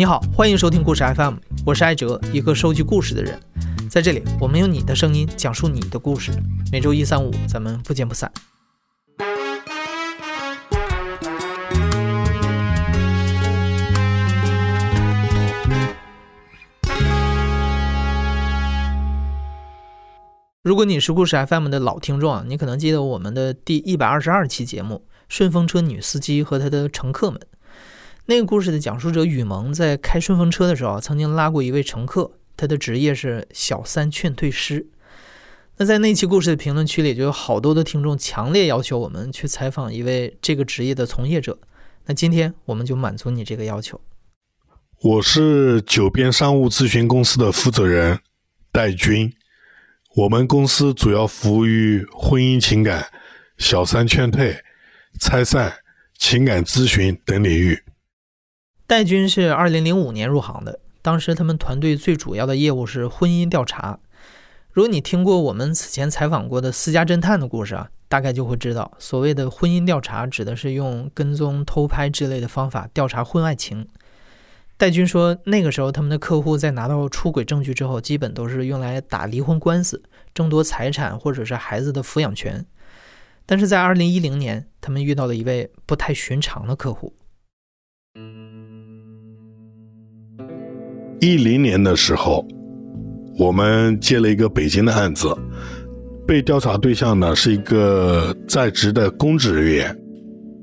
你好，欢迎收听故事 FM，我是艾哲，一个收集故事的人。在这里，我们用你的声音讲述你的故事。每周一、三、五，咱们不见不散。如果你是故事 FM 的老听众啊，你可能记得我们的第一百二十二期节目《顺风车女司机和她的乘客们》。那个故事的讲述者雨萌在开顺风车的时候，曾经拉过一位乘客，他的职业是小三劝退师。那在那期故事的评论区里，就有好多的听众强烈要求我们去采访一位这个职业的从业者。那今天我们就满足你这个要求。我是九边商务咨询公司的负责人戴军，我们公司主要服务于婚姻情感、小三劝退、拆散、情感咨询等领域。戴军是二零零五年入行的，当时他们团队最主要的业务是婚姻调查。如果你听过我们此前采访过的私家侦探的故事啊，大概就会知道，所谓的婚姻调查指的是用跟踪、偷拍之类的方法调查婚外情。戴军说，那个时候他们的客户在拿到出轨证据之后，基本都是用来打离婚官司、争夺财产或者是孩子的抚养权。但是在二零一零年，他们遇到了一位不太寻常的客户。一零年的时候，我们接了一个北京的案子，被调查对象呢是一个在职的公职人员。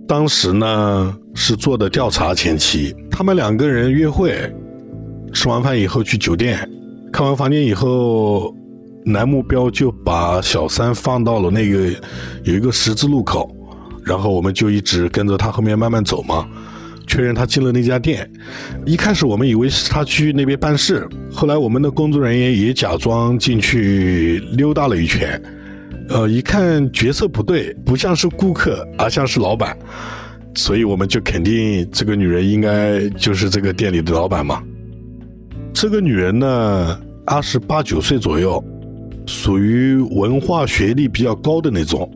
当时呢是做的调查前期，他们两个人约会，吃完饭以后去酒店，看完房间以后，男目标就把小三放到了那个有一个十字路口，然后我们就一直跟着他后面慢慢走嘛。确认他进了那家店，一开始我们以为是他去那边办事，后来我们的工作人员也假装进去溜达了一圈，呃，一看角色不对，不像是顾客，而像是老板，所以我们就肯定这个女人应该就是这个店里的老板嘛。这个女人呢，二十八九岁左右，属于文化学历比较高的那种，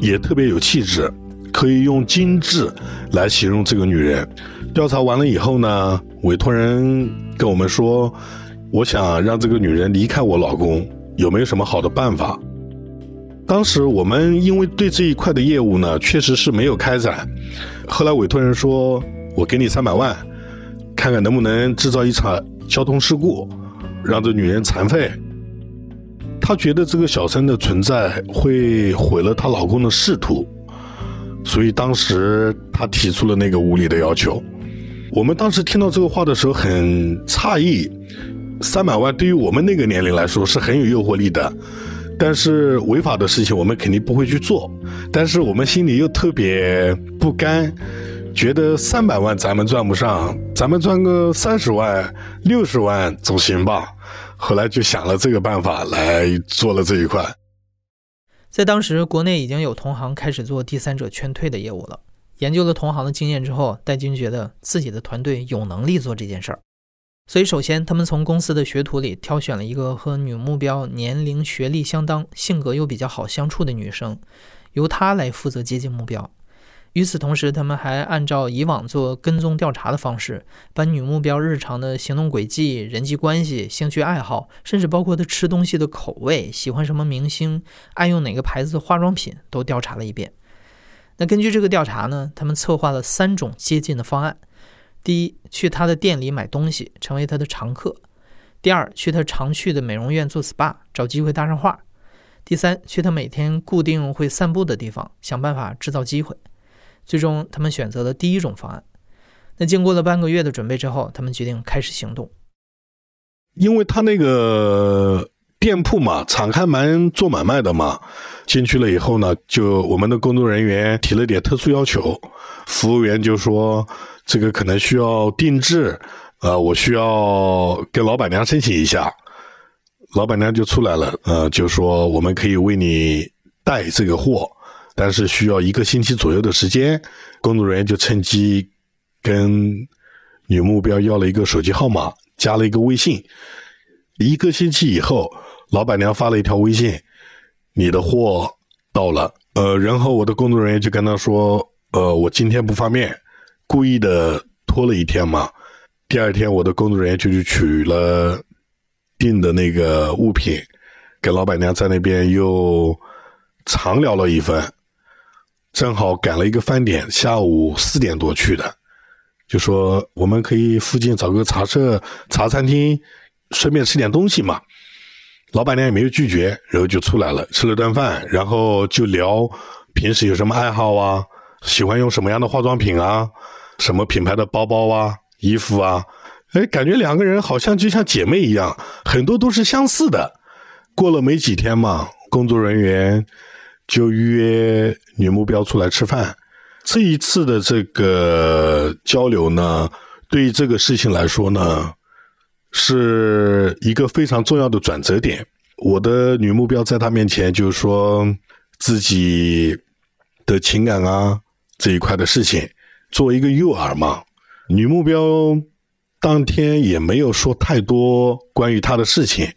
也特别有气质。可以用精致来形容这个女人。调查完了以后呢，委托人跟我们说，我想让这个女人离开我老公，有没有什么好的办法？当时我们因为对这一块的业务呢，确实是没有开展。后来委托人说，我给你三百万，看看能不能制造一场交通事故，让这女人残废。他觉得这个小三的存在会毁了她老公的仕途。所以当时他提出了那个无理的要求，我们当时听到这个话的时候很诧异，三百万对于我们那个年龄来说是很有诱惑力的，但是违法的事情我们肯定不会去做，但是我们心里又特别不甘，觉得三百万咱们赚不上，咱们赚个三十万、六十万总行吧，后来就想了这个办法来做了这一块。在当时，国内已经有同行开始做第三者劝退的业务了。研究了同行的经验之后，戴军觉得自己的团队有能力做这件事儿。所以，首先他们从公司的学徒里挑选了一个和女目标年龄、学历相当、性格又比较好相处的女生，由她来负责接近目标。与此同时，他们还按照以往做跟踪调查的方式，把女目标日常的行动轨迹、人际关系、兴趣爱好，甚至包括她吃东西的口味、喜欢什么明星、爱用哪个牌子的化妆品，都调查了一遍。那根据这个调查呢，他们策划了三种接近的方案：第一，去他的店里买东西，成为她的常客；第二，去她常去的美容院做 SPA，找机会搭上话；第三，去她每天固定会散步的地方，想办法制造机会。最终，他们选择了第一种方案。那经过了半个月的准备之后，他们决定开始行动。因为他那个店铺嘛，敞开门做买卖的嘛，进去了以后呢，就我们的工作人员提了点特殊要求，服务员就说这个可能需要定制，呃，我需要跟老板娘申请一下。老板娘就出来了，呃，就说我们可以为你带这个货。但是需要一个星期左右的时间，工作人员就趁机跟女目标要了一个手机号码，加了一个微信。一个星期以后，老板娘发了一条微信：“你的货到了。”呃，然后我的工作人员就跟他说：“呃，我今天不方便，故意的拖了一天嘛。第二天，我的工作人员就去取了订的那个物品，给老板娘在那边又长聊了一番。正好赶了一个饭点，下午四点多去的，就说我们可以附近找个茶社、茶餐厅，顺便吃点东西嘛。老板娘也没有拒绝，然后就出来了，吃了顿饭，然后就聊平时有什么爱好啊，喜欢用什么样的化妆品啊，什么品牌的包包啊、衣服啊，哎，感觉两个人好像就像姐妹一样，很多都是相似的。过了没几天嘛，工作人员。就约女目标出来吃饭。这一次的这个交流呢，对于这个事情来说呢，是一个非常重要的转折点。我的女目标在她面前就是说自己的情感啊这一块的事情，作为一个诱饵嘛。女目标当天也没有说太多关于她的事情。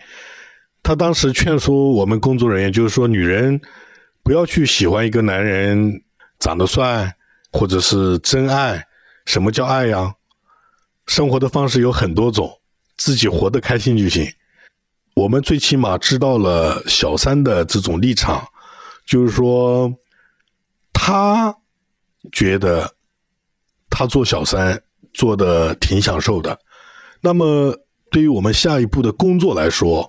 她当时劝说我们工作人员，就是说女人。不要去喜欢一个男人长得帅，或者是真爱。什么叫爱呀？生活的方式有很多种，自己活得开心就行。我们最起码知道了小三的这种立场，就是说，他觉得他做小三做的挺享受的。那么，对于我们下一步的工作来说，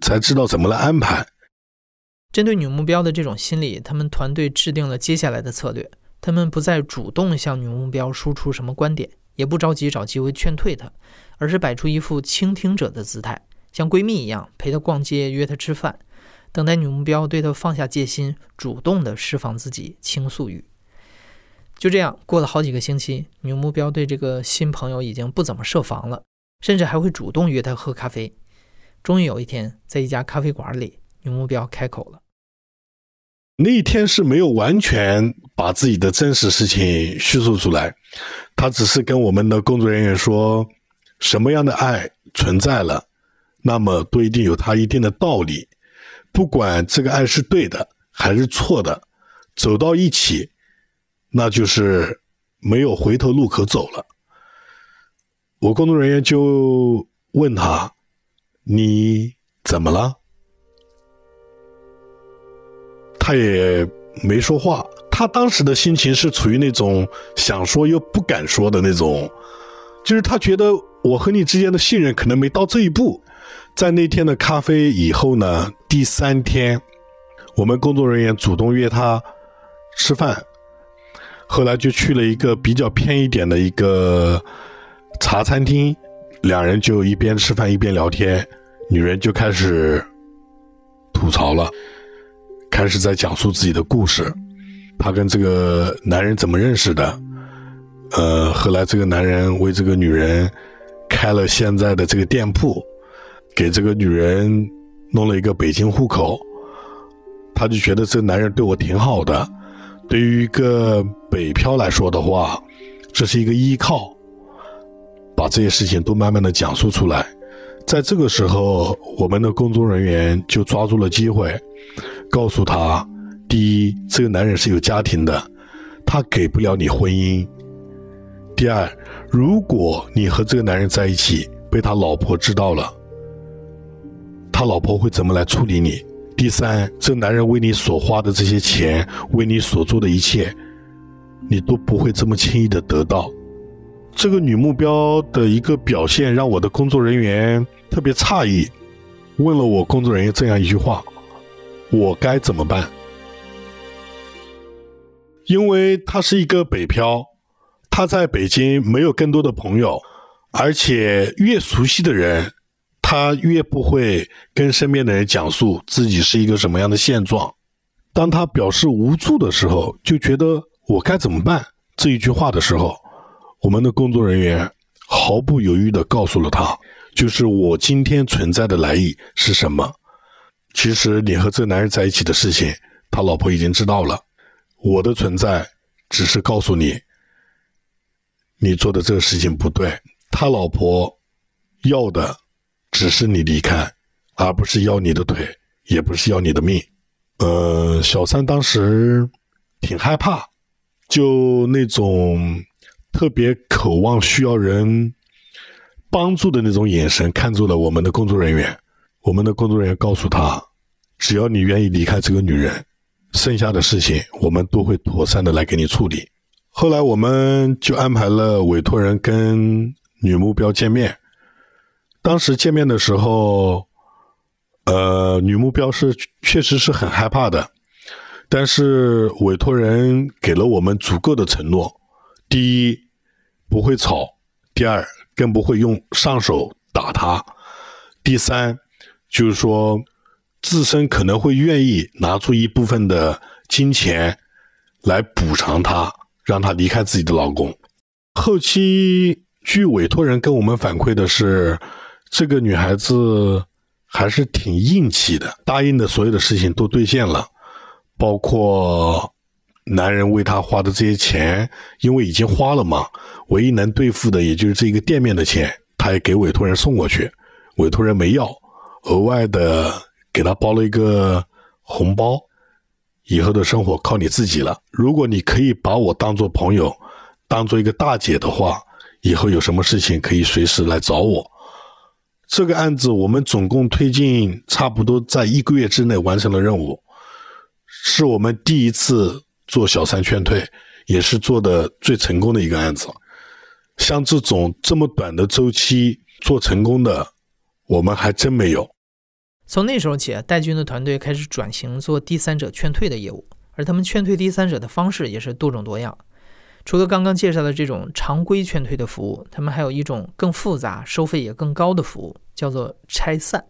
才知道怎么来安排。针对女目标的这种心理，他们团队制定了接下来的策略。他们不再主动向女目标输出什么观点，也不着急找机会劝退她，而是摆出一副倾听者的姿态，像闺蜜一样陪她逛街、约她吃饭，等待女目标对她放下戒心，主动的释放自己倾诉欲。就这样过了好几个星期，女目标对这个新朋友已经不怎么设防了，甚至还会主动约他喝咖啡。终于有一天，在一家咖啡馆里。女目标开口了。那一天是没有完全把自己的真实事情叙述出来，他只是跟我们的工作人员说，什么样的爱存在了，那么都一定有它一定的道理，不管这个爱是对的还是错的，走到一起，那就是没有回头路可走了。我工作人员就问他：“你怎么了？”他也没说话，他当时的心情是处于那种想说又不敢说的那种，就是他觉得我和你之间的信任可能没到这一步。在那天的咖啡以后呢，第三天，我们工作人员主动约他吃饭，后来就去了一个比较偏一点的一个茶餐厅，两人就一边吃饭一边聊天，女人就开始吐槽了。开始在讲述自己的故事，她跟这个男人怎么认识的？呃，后来这个男人为这个女人开了现在的这个店铺，给这个女人弄了一个北京户口，她就觉得这个男人对我挺好的。对于一个北漂来说的话，这是一个依靠。把这些事情都慢慢的讲述出来，在这个时候，我们的工作人员就抓住了机会。告诉他，第一，这个男人是有家庭的，他给不了你婚姻；第二，如果你和这个男人在一起，被他老婆知道了，他老婆会怎么来处理你？第三，这男人为你所花的这些钱，为你所做的一切，你都不会这么轻易的得到。这个女目标的一个表现，让我的工作人员特别诧异，问了我工作人员这样一句话。我该怎么办？因为他是一个北漂，他在北京没有更多的朋友，而且越熟悉的人，他越不会跟身边的人讲述自己是一个什么样的现状。当他表示无助的时候，就觉得我该怎么办这一句话的时候，我们的工作人员毫不犹豫的告诉了他，就是我今天存在的来意是什么。其实你和这男人在一起的事情，他老婆已经知道了。我的存在只是告诉你，你做的这个事情不对。他老婆要的只是你离开，而不是要你的腿，也不是要你的命。呃，小三当时挺害怕，就那种特别渴望需要人帮助的那种眼神看住了我们的工作人员。我们的工作人员告诉他，只要你愿意离开这个女人，剩下的事情我们都会妥善的来给你处理。后来我们就安排了委托人跟女目标见面。当时见面的时候，呃，女目标是确实是很害怕的，但是委托人给了我们足够的承诺：第一，不会吵；第二，更不会用上手打他；第三，就是说自身可能会愿意拿出一部分的金钱来补偿她，让她离开自己的老公。后期据委托人跟我们反馈的是。这个女孩子还是挺硬气的，答应的所有的事情都兑现了，包括男人为她花的这些钱，因为已经花了嘛，唯一能兑付的也就是这个店面的钱，她也给委托人送过去，委托人没要，额外的给她包了一个红包，以后的生活靠你自己了。如果你可以把我当做朋友，当做一个大姐的话，以后有什么事情可以随时来找我。这个案子我们总共推进差不多在一个月之内完成了任务，是我们第一次做小三劝退，也是做的最成功的一个案子。像这种这么短的周期做成功的，我们还真没有。从那时候起，戴军的团队开始转型做第三者劝退的业务，而他们劝退第三者的方式也是多种多样。除了刚刚介绍的这种常规劝退的服务，他们还有一种更复杂、收费也更高的服务，叫做拆散。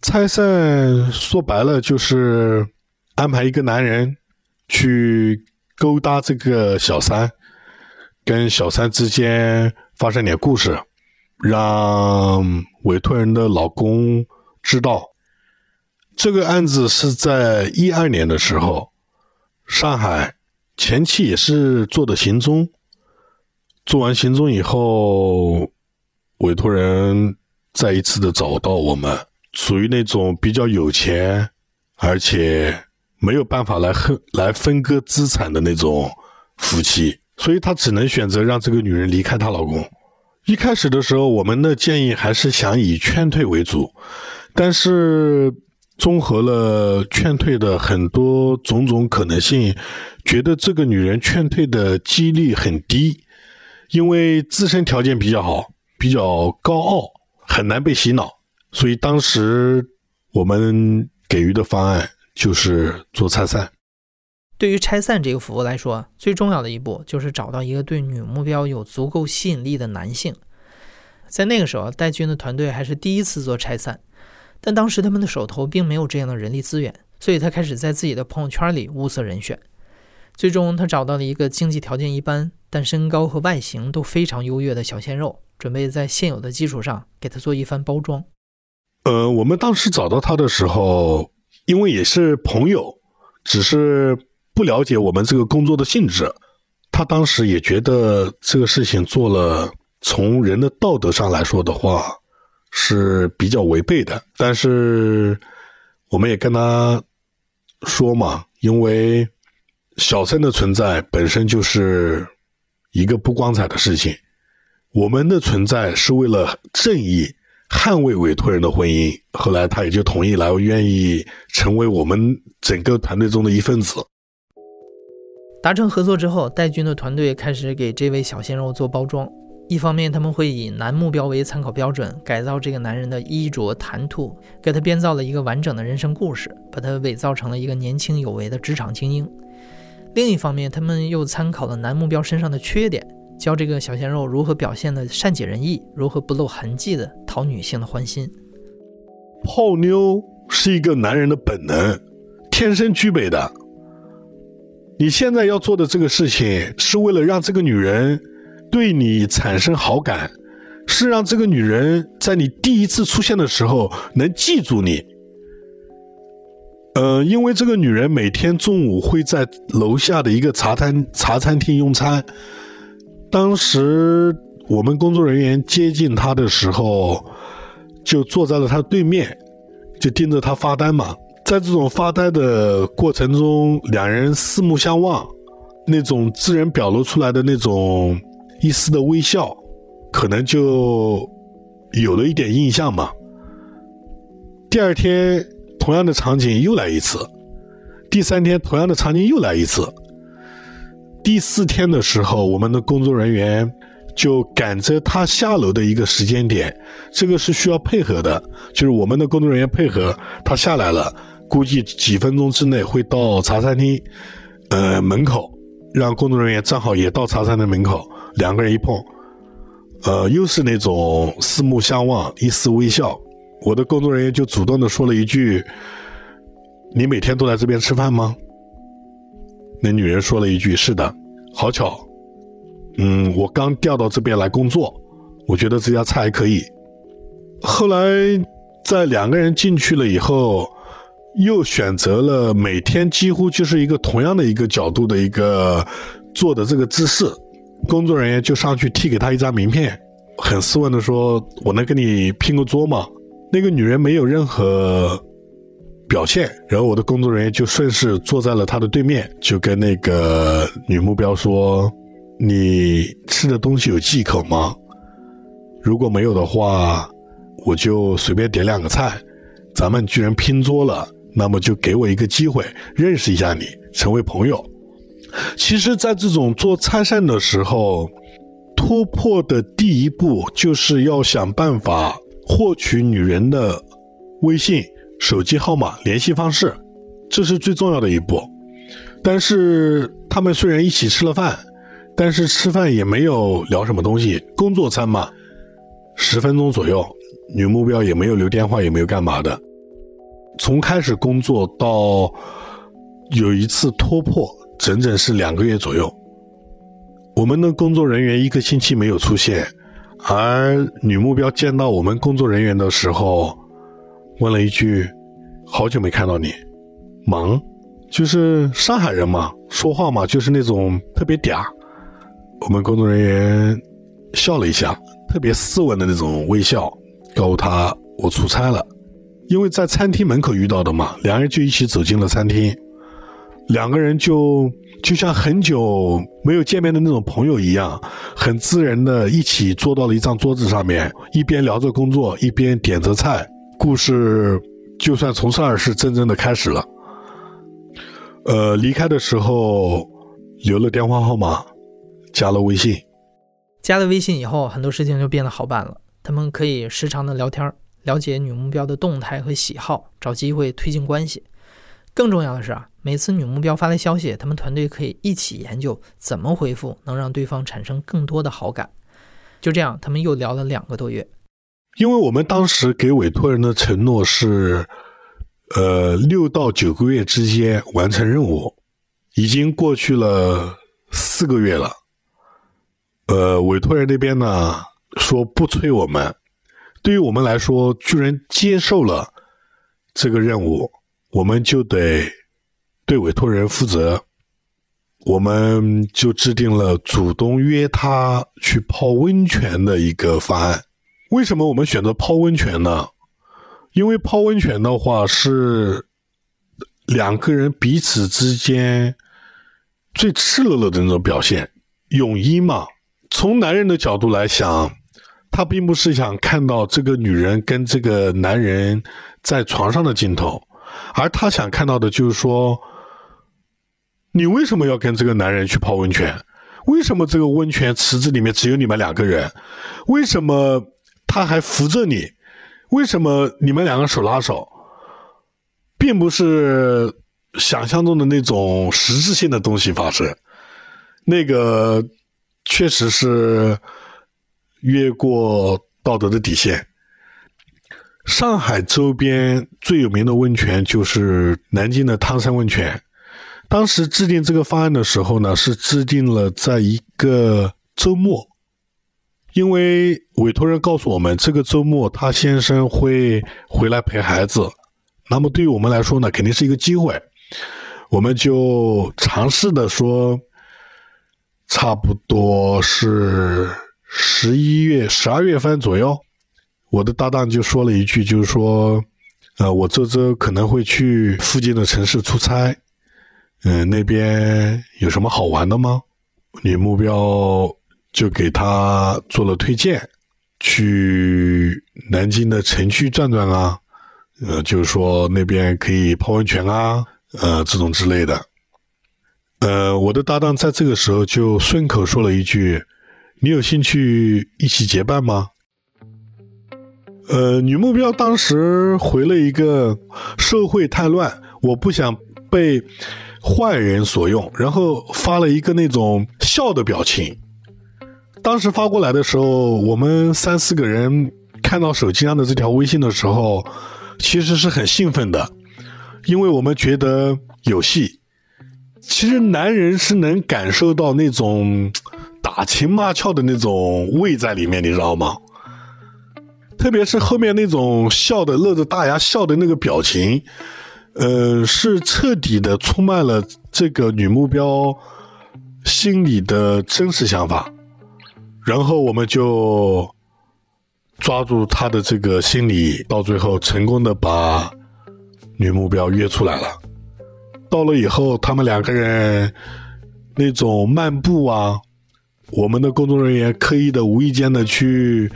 拆散说白了就是安排一个男人去勾搭这个小三，跟小三之间发生点故事，让委托人的老公知道。这个案子是在一二年的时候，上海。前期也是做的行踪，做完行踪以后，委托人再一次的找到我们，属于那种比较有钱，而且没有办法来分来分割资产的那种夫妻，所以他只能选择让这个女人离开她老公。一开始的时候，我们的建议还是想以劝退为主，但是。综合了劝退的很多种种可能性，觉得这个女人劝退的几率很低，因为自身条件比较好，比较高傲，很难被洗脑。所以当时我们给予的方案就是做拆散。对于拆散这个服务来说，最重要的一步就是找到一个对女目标有足够吸引力的男性。在那个时候，戴军的团队还是第一次做拆散。但当时他们的手头并没有这样的人力资源，所以他开始在自己的朋友圈里物色人选。最终，他找到了一个经济条件一般，但身高和外形都非常优越的小鲜肉，准备在现有的基础上给他做一番包装。呃，我们当时找到他的时候，因为也是朋友，只是不了解我们这个工作的性质，他当时也觉得这个事情做了，从人的道德上来说的话。是比较违背的，但是我们也跟他说嘛，因为小三的存在本身就是一个不光彩的事情，我们的存在是为了正义，捍卫委托人的婚姻。后来他也就同意来，愿意成为我们整个团队中的一份子。达成合作之后，戴军的团队开始给这位小鲜肉做包装。一方面，他们会以男目标为参考标准，改造这个男人的衣着谈吐，给他编造了一个完整的人生故事，把他伪造成了一个年轻有为的职场精英。另一方面，他们又参考了男目标身上的缺点，教这个小鲜肉如何表现的善解人意，如何不露痕迹的讨女性的欢心。泡妞是一个男人的本能，天生具备的。你现在要做的这个事情，是为了让这个女人。对你产生好感，是让这个女人在你第一次出现的时候能记住你。呃，因为这个女人每天中午会在楼下的一个茶餐茶餐厅用餐，当时我们工作人员接近她的时候，就坐在了她对面，就盯着她发呆嘛。在这种发呆的过程中，两人四目相望，那种自然表露出来的那种。一丝的微笑，可能就有了一点印象嘛。第二天同样的场景又来一次，第三天同样的场景又来一次。第四天的时候，我们的工作人员就赶着他下楼的一个时间点，这个是需要配合的，就是我们的工作人员配合他下来了，估计几分钟之内会到茶餐厅，呃门口，让工作人员正好也到茶餐厅门口，两个人一碰，呃又是那种四目相望，一丝微笑，我的工作人员就主动的说了一句：“你每天都来这边吃饭吗？”那女人说了一句：“是的，好巧，嗯，我刚调到这边来工作，我觉得这家菜还可以。后来在两个人进去了以后，又选择了每天几乎就是一个同样的一个角度的一个坐的这个姿势，工作人员就上去递给他一张名片，很斯文的说：‘我能跟你拼个桌吗？’那个女人没有任何。”表现，然后我的工作人员就顺势坐在了他的对面，就跟那个女目标说：“你吃的东西有忌口吗？如果没有的话，我就随便点两个菜。咱们居然拼桌了，那么就给我一个机会认识一下你，成为朋友。其实，在这种做拆散的时候，突破的第一步就是要想办法获取女人的微信。”手机号码、联系方式，这是最重要的一步。但是他们虽然一起吃了饭，但是吃饭也没有聊什么东西，工作餐嘛，十分钟左右，女目标也没有留电话，也没有干嘛的。从开始工作到有一次突破，整整是两个月左右。我们的工作人员一个星期没有出现，而女目标见到我们工作人员的时候。问了一句：“好久没看到你，忙？就是上海人嘛，说话嘛就是那种特别嗲。”我们工作人员笑了一下，特别斯文的那种微笑，告诉他我出差了，因为在餐厅门口遇到的嘛，两人就一起走进了餐厅，两个人就就像很久没有见面的那种朋友一样，很自然的一起坐到了一张桌子上面，一边聊着工作，一边点着菜。故事就算从这儿是真正的开始了。呃，离开的时候留了电话号码，加了微信。加了微信以后，很多事情就变得好办了。他们可以时常的聊天儿，了解女目标的动态和喜好，找机会推进关系。更重要的是啊，每次女目标发来消息，他们团队可以一起研究怎么回复能让对方产生更多的好感。就这样，他们又聊了两个多月。因为我们当时给委托人的承诺是，呃，六到九个月之间完成任务，已经过去了四个月了。呃，委托人那边呢说不催我们，对于我们来说，居然接受了这个任务，我们就得对委托人负责，我们就制定了主动约他去泡温泉的一个方案。为什么我们选择泡温泉呢？因为泡温泉的话是两个人彼此之间最赤裸裸的那种表现，泳衣嘛。从男人的角度来想，他并不是想看到这个女人跟这个男人在床上的镜头，而他想看到的就是说，你为什么要跟这个男人去泡温泉？为什么这个温泉池子里面只有你们两个人？为什么？他还扶着你，为什么你们两个手拉手，并不是想象中的那种实质性的东西发生？那个确实是越过道德的底线。上海周边最有名的温泉就是南京的汤山温泉。当时制定这个方案的时候呢，是制定了在一个周末。因为委托人告诉我们，这个周末他先生会回来陪孩子，那么对于我们来说呢，肯定是一个机会，我们就尝试的说，差不多是十一月、十二月份左右，我的搭档就说了一句，就是说，呃，我这周可能会去附近的城市出差，嗯，那边有什么好玩的吗？女目标。就给他做了推荐，去南京的城区转转啊，呃，就是说那边可以泡温泉啊，呃，这种之类的。呃，我的搭档在这个时候就顺口说了一句：“你有兴趣一起结伴吗？”呃，女目标当时回了一个：“社会太乱，我不想被坏人所用。”然后发了一个那种笑的表情。当时发过来的时候，我们三四个人看到手机上的这条微信的时候，其实是很兴奋的，因为我们觉得有戏。其实男人是能感受到那种打情骂俏的那种味在里面，你知道吗？特别是后面那种笑的乐着大牙笑的那个表情，呃，是彻底的出卖了这个女目标心里的真实想法。然后我们就抓住她的这个心理，到最后成功的把女目标约出来了。到了以后，他们两个人那种漫步啊，我们的工作人员刻意的、无意间的去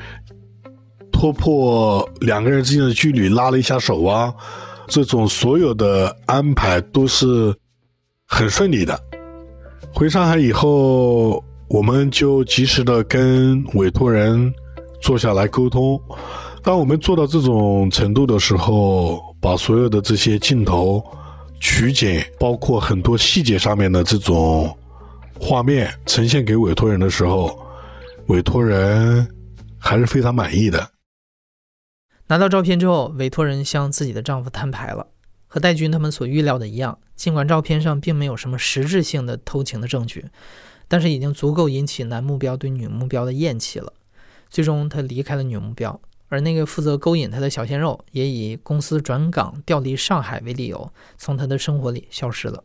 突破两个人之间的距离，拉了一下手啊，这种所有的安排都是很顺利的。回上海以后，我们就及时的跟委托人坐下来沟通。当我们做到这种程度的时候，把所有的这些镜头。取景，包括很多细节上面的这种画面呈现给委托人的时候，委托人还是非常满意的。拿到照片之后，委托人向自己的丈夫摊牌了，和戴军他们所预料的一样，尽管照片上并没有什么实质性的偷情的证据，但是已经足够引起男目标对女目标的厌弃了。最终，他离开了女目标。而那个负责勾引他的小鲜肉，也以公司转岗调离上海为理由，从他的生活里消失了。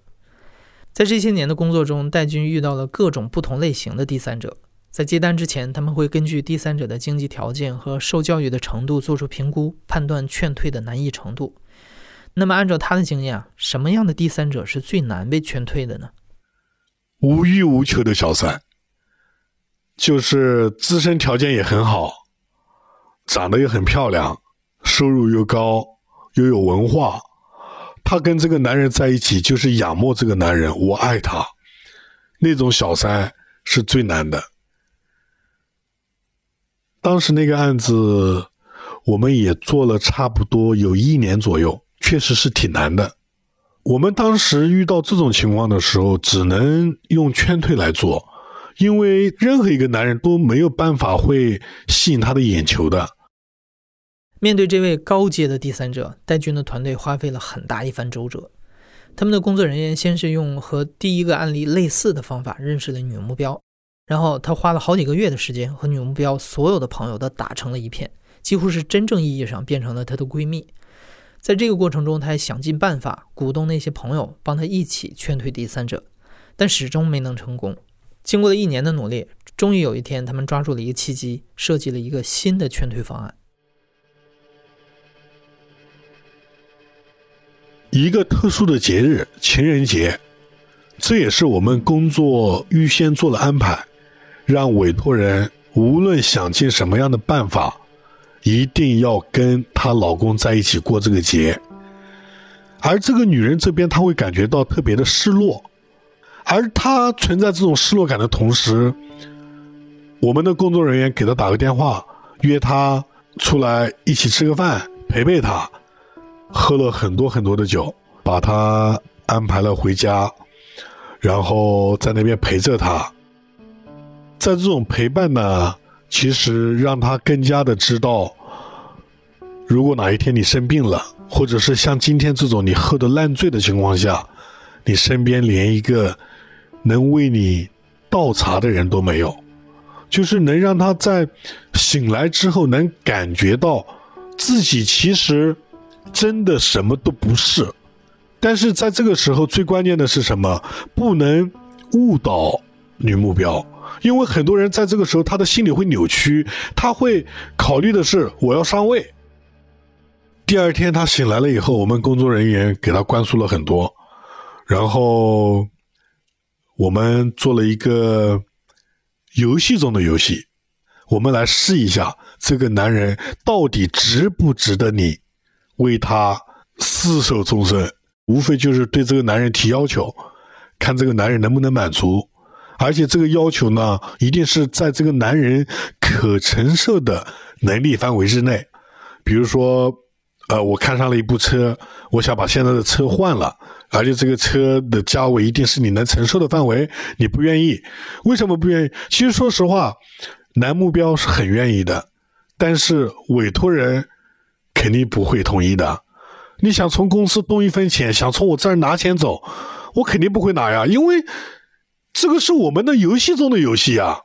在这些年的工作中，戴军遇到了各种不同类型的第三者。在接单之前，他们会根据第三者的经济条件和受教育的程度做出评估，判断劝退的难易程度。那么，按照他的经验，什么样的第三者是最难被劝退的呢？无欲无求的小三，就是自身条件也很好。长得又很漂亮，收入又高，又有文化。她跟这个男人在一起，就是仰慕这个男人，我爱他。那种小三是最难的。当时那个案子，我们也做了差不多有一年左右，确实是挺难的。我们当时遇到这种情况的时候，只能用劝退来做，因为任何一个男人都没有办法会吸引他的眼球的。面对这位高阶的第三者，戴军的团队花费了很大一番周折。他们的工作人员先是用和第一个案例类似的方法认识了女目标，然后他花了好几个月的时间和女目标所有的朋友都打成了一片，几乎是真正意义上变成了她的闺蜜。在这个过程中，他还想尽办法鼓动那些朋友帮他一起劝退第三者，但始终没能成功。经过了一年的努力，终于有一天，他们抓住了一个契机，设计了一个新的劝退方案。一个特殊的节日——情人节，这也是我们工作预先做了安排，让委托人无论想尽什么样的办法，一定要跟她老公在一起过这个节。而这个女人这边，她会感觉到特别的失落，而她存在这种失落感的同时，我们的工作人员给她打个电话，约她出来一起吃个饭，陪陪她。喝了很多很多的酒，把他安排了回家，然后在那边陪着他。在这种陪伴呢，其实让他更加的知道，如果哪一天你生病了，或者是像今天这种你喝得烂醉的情况下，你身边连一个能为你倒茶的人都没有，就是能让他在醒来之后能感觉到自己其实。真的什么都不是，但是在这个时候最关键的是什么？不能误导女目标，因为很多人在这个时候他的心理会扭曲，他会考虑的是我要上位。第二天他醒来了以后，我们工作人员给他灌输了很多，然后我们做了一个游戏中的游戏。我们来试一下，这个男人到底值不值得你为他厮守终身？无非就是对这个男人提要求，看这个男人能不能满足。而且这个要求呢，一定是在这个男人可承受的能力范围之内。比如说，呃，我看上了一部车，我想把现在的车换了，而且这个车的价位一定是你能承受的范围。你不愿意，为什么不愿意？其实说实话。男目标是很愿意的，但是委托人肯定不会同意的。你想从公司动一分钱，想从我这儿拿钱走，我肯定不会拿呀，因为这个是我们的游戏中的游戏啊。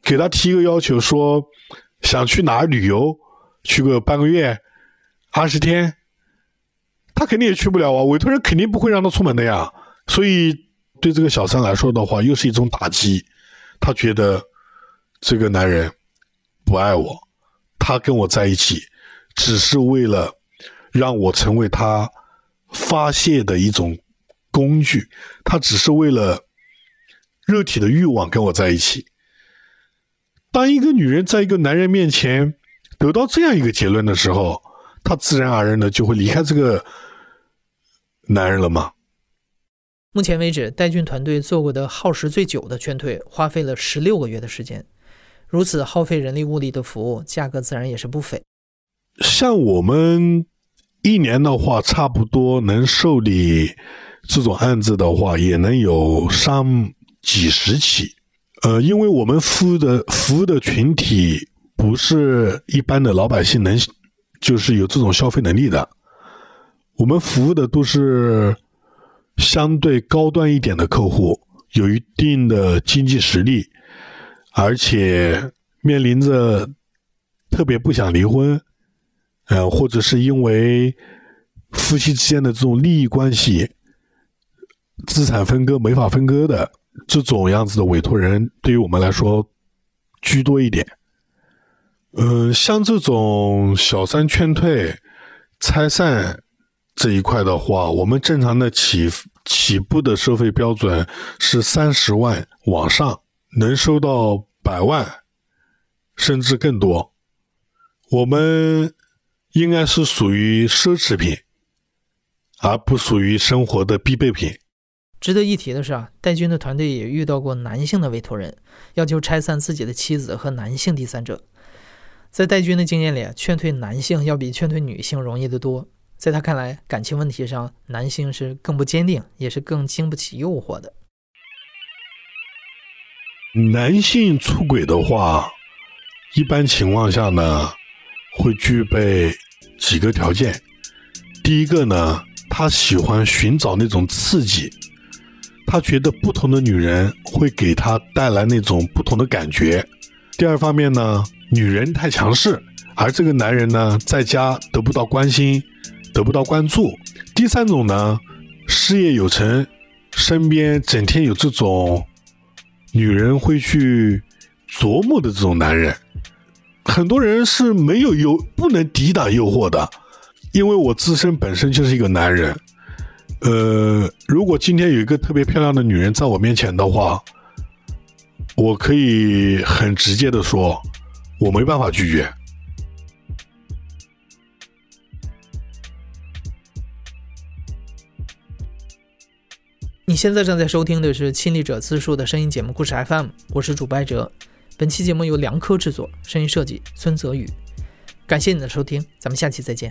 给他提一个要求，说想去哪儿旅游，去个半个月、二十天，他肯定也去不了啊。委托人肯定不会让他出门的呀。所以对这个小三来说的话，又是一种打击。他觉得。这个男人不爱我，他跟我在一起只是为了让我成为他发泄的一种工具，他只是为了肉体的欲望跟我在一起。当一个女人在一个男人面前得到这样一个结论的时候，她自然而然的就会离开这个男人了吗？目前为止，戴军团队做过的耗时最久的劝退，花费了十六个月的时间。如此耗费人力物力的服务，价格自然也是不菲。像我们一年的话，差不多能受理这种案子的话，也能有上几十起。呃，因为我们服务的服务的群体不是一般的老百姓能，就是有这种消费能力的。我们服务的都是相对高端一点的客户，有一定的经济实力。而且面临着特别不想离婚，呃，或者是因为夫妻之间的这种利益关系、资产分割没法分割的这种样子的委托人，对于我们来说居多一点。嗯，像这种小三劝退、拆散这一块的话，我们正常的起起步的收费标准是三十万往上。能收到百万，甚至更多，我们应该是属于奢侈品，而不属于生活的必备品。值得一提的是啊，戴军的团队也遇到过男性的委托人，要求拆散自己的妻子和男性第三者。在戴军的经验里，劝退男性要比劝退女性容易得多。在他看来，感情问题上，男性是更不坚定，也是更经不起诱惑的。男性出轨的话，一般情况下呢，会具备几个条件。第一个呢，他喜欢寻找那种刺激，他觉得不同的女人会给他带来那种不同的感觉。第二方面呢，女人太强势，而这个男人呢，在家得不到关心，得不到关注。第三种呢，事业有成，身边整天有这种。女人会去琢磨的这种男人，很多人是没有诱不能抵挡诱惑的，因为我自身本身就是一个男人。呃，如果今天有一个特别漂亮的女人在我面前的话，我可以很直接的说，我没办法拒绝。你现在正在收听的是亲历者自述的声音节目故事 FM，我是主播哲。本期节目由梁科制作，声音设计孙泽宇。感谢你的收听，咱们下期再见。